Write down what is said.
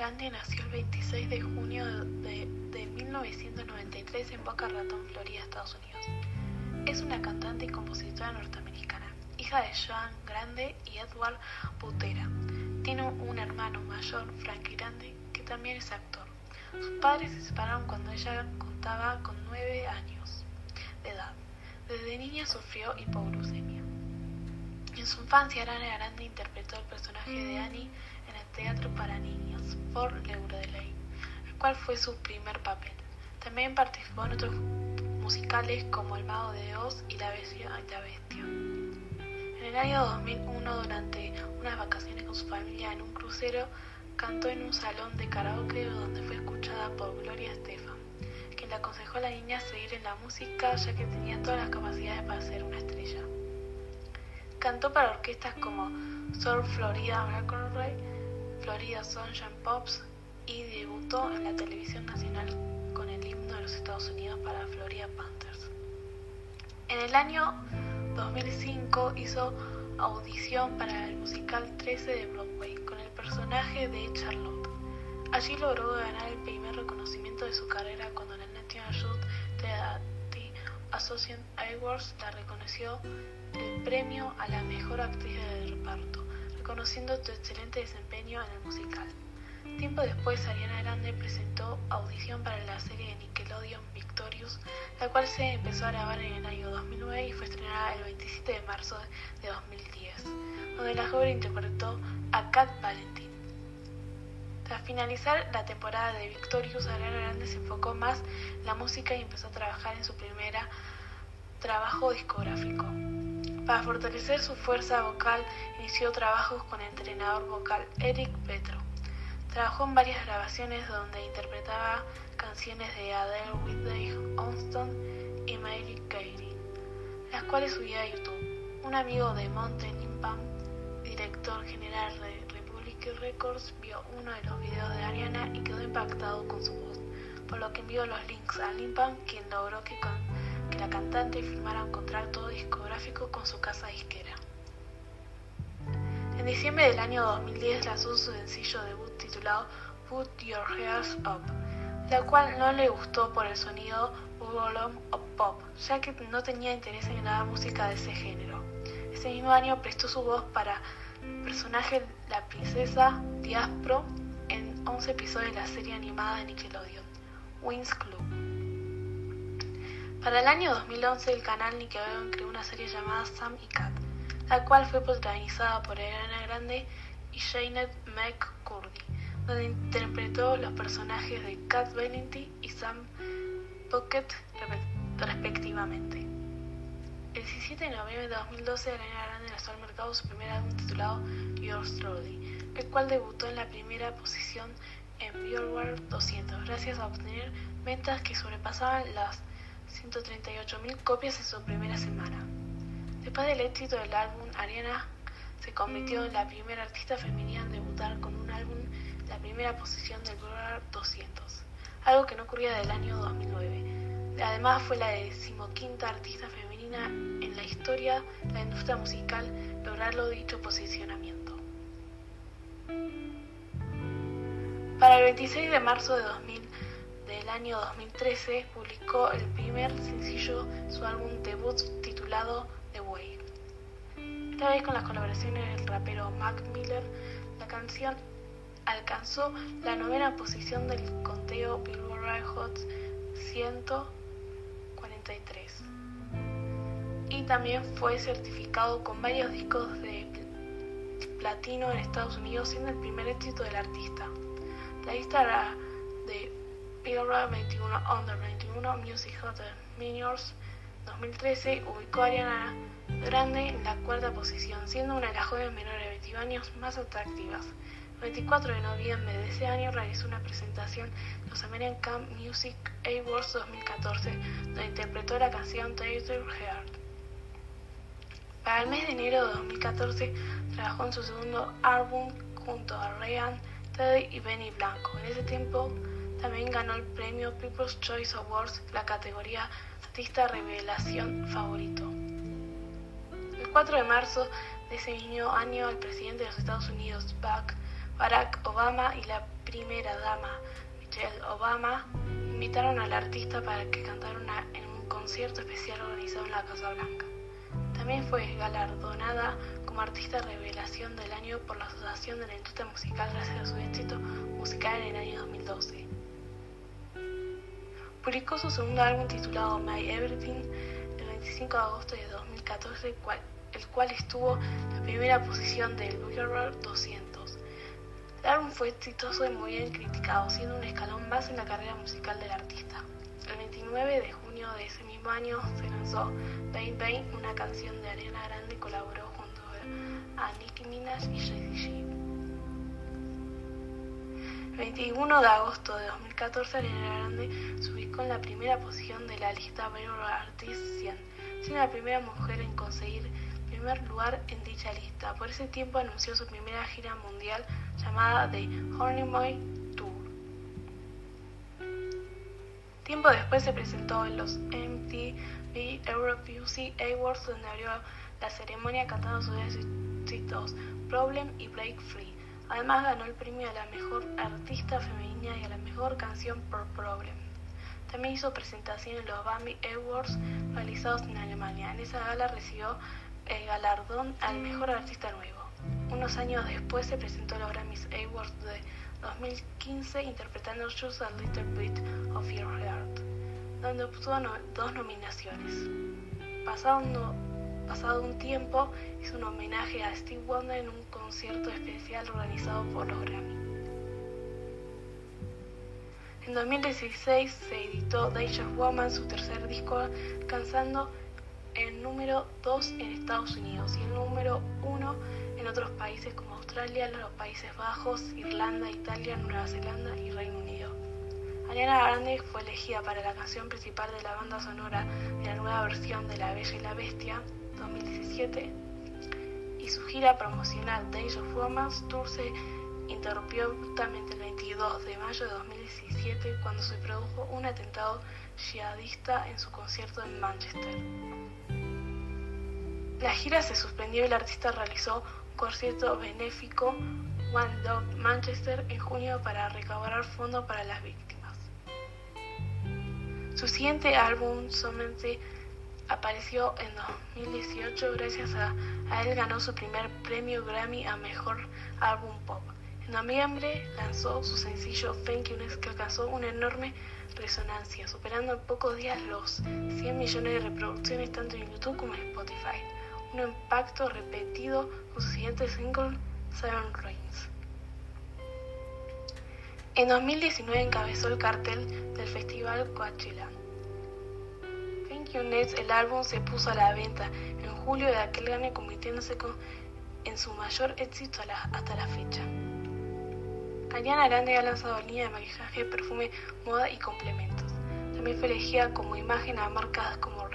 Grande nació el 26 de junio de, 1993 en Boca Raton, Florida, Estados Unidos. Es una cantante y compositora norteamericana, hija de Joan Grande y Edward Butera. Tiene un hermano mayor, Frankie Grande, que también es actor. Sus padres se separaron cuando ella contaba con nueve años de edad. Desde niña sufrió hipoglucemia. En su infancia, Grande interpretó el personaje de Annie en el teatro para niños por Ley, el cual fue su primer papel. También participó en otros musicales como El Mago de Oz y La Bestia. La Bestia. En el año 2001, durante unas vacaciones con su familia en un crucero, cantó en un salón de karaoke donde fue escuchada por Gloria Estefan, quien le aconsejó a la niña seguir en la música ya que tenía todas las capacidades para ser una estrella. Cantó para orquestas como Soul Florida Ray, Florida Sunshine Pops y debutó en la televisión nacional con el himno de los Estados Unidos para Florida Panthers. En el año 2005 hizo audición para el musical 13 de Broadway con el personaje de Charlotte. Allí logró ganar el primer reconocimiento de su carrera cuando la National Youth Theatre Association Awards la reconoció el premio a la mejor actriz de reparto reconociendo tu excelente desempeño en el musical. Tiempo después, Ariana Grande presentó audición para la serie de Nickelodeon Victorious, la cual se empezó a grabar en el año 2009 y fue estrenada el 27 de marzo de 2010, donde la joven interpretó a Kat Valentin. Tras finalizar la temporada de Victorious, Ariana Grande se enfocó más en la música y empezó a trabajar en su primera trabajo discográfico. Para fortalecer su fuerza vocal, inició trabajos con el entrenador vocal Eric Petro. Trabajó en varias grabaciones donde interpretaba canciones de Adele, Whitney Houston y Mary Carey, las cuales subía a YouTube. Un amigo de Mountain Impam, director general de Republic Records, vio uno de los videos de Ariana y quedó impactado con su voz, por lo que envió los links a Limpam, quien logró que con la cantante firmara un contrato discográfico con su casa disquera. En diciembre del año 2010 lanzó su sencillo debut titulado Put Your Hairs Up, la cual no le gustó por el sonido Bubble o pop, ya que no tenía interés en la música de ese género. Ese mismo año prestó su voz para el personaje La Princesa Diaspro en 11 episodios de la serie animada de Nickelodeon, Wings Club. Para el año 2011 el canal Nickelodeon creó una serie llamada Sam y Cat, la cual fue protagonizada por Ariana Grande y Janet McCurdy, donde interpretó los personajes de Cat Valenti y Sam Pocket respectivamente. El 17 de noviembre de 2012 Ariana Grande lanzó al mercado su primer álbum titulado Yours Truly, el cual debutó en la primera posición en Billboard 200 gracias a obtener ventas que sobrepasaban las 138.000 copias en su primera semana. Después del éxito del álbum, Ariana se convirtió en la primera artista femenina en debutar con un álbum en la primera posición del Billboard 200, algo que no ocurría del año 2009. Además, fue la decimoquinta artista femenina en la historia de la industria musical lograrlo dicho posicionamiento. Para el 26 de marzo de 2000, del año 2013 publicó el primer sencillo su álbum debut titulado The Way. Esta vez con las colaboraciones del rapero Mac Miller, la canción alcanzó la novena posición del conteo Billboard Hot 143 y también fue certificado con varios discos de platino en Estados Unidos siendo el primer éxito del artista. La lista de Billboard 21 Under 21 Music Hot Minions 2013 ubicó a Ariana Grande en la cuarta posición, siendo una de las jóvenes menores de 21 años más atractivas. El 24 de noviembre de ese año realizó una presentación en los American Music Awards 2014, donde interpretó la canción Taylor Heart. Para el mes de enero de 2014 trabajó en su segundo álbum junto a Ryan Teddy y Benny Blanco. En ese tiempo también ganó el premio People's Choice Awards, la categoría Artista Revelación Favorito. El 4 de marzo de ese mismo año, el presidente de los Estados Unidos, Barack Obama y la primera dama Michelle Obama invitaron al artista para que cantara en un concierto especial organizado en la Casa Blanca. También fue galardonada como artista revelación del año por la Asociación de la Industria Musical gracias a su éxito musical en el año 2012. Publicó su segundo álbum titulado My Everything el 25 de agosto de 2014, el cual estuvo en la primera posición del Billboard 200. El álbum fue exitoso y muy bien criticado, siendo un escalón más en la carrera musical del artista. El 29 de junio de ese mismo año se lanzó Bang Bang, una canción de Ariana Grande colaboró junto a Nicki Minaj y Jay-Z. El 21 de agosto de 2014 Ariana Grande se ubicó en la primera posición de la lista Billboard Artist 100, siendo la primera mujer en conseguir primer lugar en dicha lista. Por ese tiempo anunció su primera gira mundial llamada The Honey Boy Tour. Tiempo después se presentó en los MTV Europe Music Awards donde abrió la ceremonia cantando sus éxitos Problem y Break Free. Además ganó el premio a la mejor artista femenina y a la mejor canción por Problem. También hizo presentación en los BAMI Awards realizados en Alemania. En esa gala recibió el galardón al mejor artista nuevo. Unos años después se presentó a los Grammys Awards de 2015 interpretando Just a Little Bit of Your Heart, donde obtuvo dos nominaciones. Pasado pasado un tiempo, hizo un homenaje a Steve Wonder en un concierto especial organizado por los Grammy. En 2016 se editó Dangerous Woman, su tercer disco, alcanzando el número 2 en Estados Unidos y el número 1 en otros países como Australia, los Países Bajos, Irlanda, Italia, Nueva Zelanda y Reino Unido. Ariana Grande fue elegida para la canción principal de la banda sonora de la nueva versión de La Bella y la Bestia 2017 y su gira promocional Days of Romance Tour se interrumpió abruptamente el 22 de mayo de 2017 cuando se produjo un atentado jihadista en su concierto en Manchester. La gira se suspendió y el artista realizó un concierto benéfico One Dog Manchester en junio para recaudar fondos para las víctimas. Su siguiente álbum solamente apareció en 2018 gracias a, él ganó su primer premio Grammy a Mejor Álbum Pop. En noviembre lanzó su sencillo Thank You que alcanzó una enorme resonancia, superando en pocos días los 100 millones de reproducciones tanto en YouTube como en Spotify un impacto repetido con su siguiente single, Seven Rings. En 2019 encabezó el cartel del festival Coachella. El álbum se puso a la venta en julio de aquel año convirtiéndose en su mayor éxito hasta la fecha. Ariana Grande ha lanzado línea de maquillaje, perfume, moda y complementos. También fue elegida como imagen a marcas como